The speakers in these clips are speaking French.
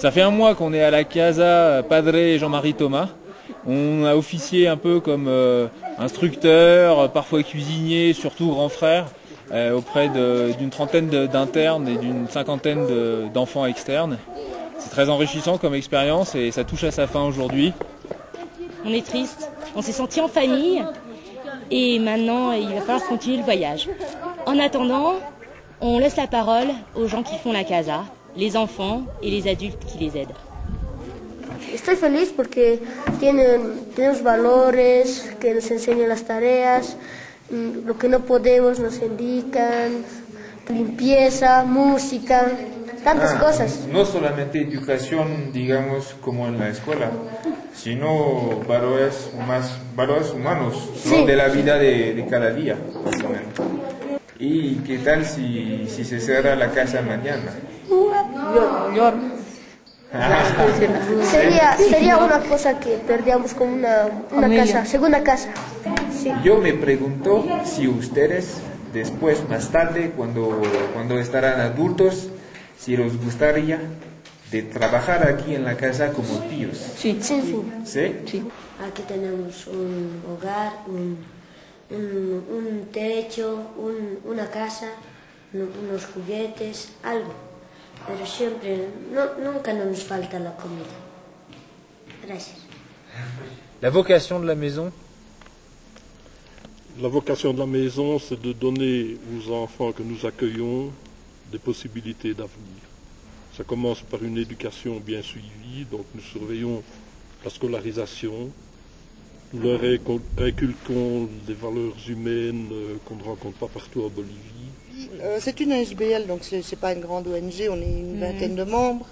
Ça fait un mois qu'on est à la Casa Padre et Jean-Marie Thomas. On a officié un peu comme euh, instructeur, parfois cuisinier, surtout grand frère, euh, auprès d'une trentaine d'internes et d'une cinquantaine de- d'enfants externes. C'est très enrichissant comme expérience et ça touche à sa fin aujourd'hui. On est triste, on s'est senti en famille et maintenant il va falloir continuer le voyage. En attendant, on laisse la parole aux gens qui font la casa, les enfants et les adultes qui les aident. Estoy feliz porque tienen, tenemos valores que nos enseñan las tareas, mm, lo que no podemos nos indican, limpieza, música, tantas cosas. No solamente educación, digamos, como en la escuela, sino valores, más, valores humanos, ¿no? Sí. de la vida de, de cada día, más o menos. ¿Y qué tal si, si se cierra la casa mañana? Sería, sería una cosa que perdíamos como una, una casa, segunda casa. Sí. Yo me pregunto si ustedes después, más tarde, cuando, cuando estarán adultos, si les gustaría de trabajar aquí en la casa como tíos. Sí, sí. ¿Sí? Aquí tenemos un hogar, un, un- un techo, un- una casa, un- unos juguetes, algo. Pero siempre, no- nunca nos falta la comida. Gracias. La vocation de la maison, La vocation de la maison, c'est de donner aux enfants que nous accueillons des possibilités d'avenir. Ça commence par une éducation bien suivie, donc nous surveillons la scolarisation, nous leur inculquons des valeurs humaines euh, qu'on ne rencontre pas partout en Bolivie. Euh, c'est une SBL, donc c'est c'est pas une grande ONG, on est une vingtaine de membres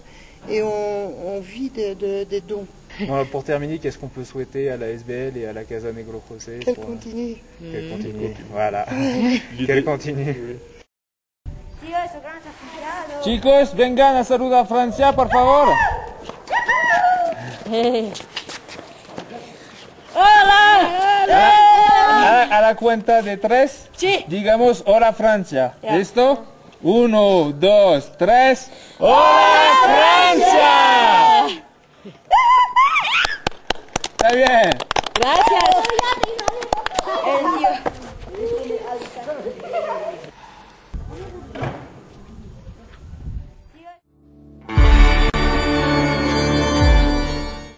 et on, on vit de- de- des dons. Bon, pour terminer, qu'est-ce qu'on peut souhaiter à la SBL et à la Casa Negro José Qu'elle pour- continue. Qu'elle continue. Voilà. Qu'elle continue. Chicos, vengan a saludar a Francia, por favor. A, a la cuenta de tres, Sí. digamos hola Francia. ¿Listo? Uno, dos, tres. ¡Hola Francia! Está bien. Gracias.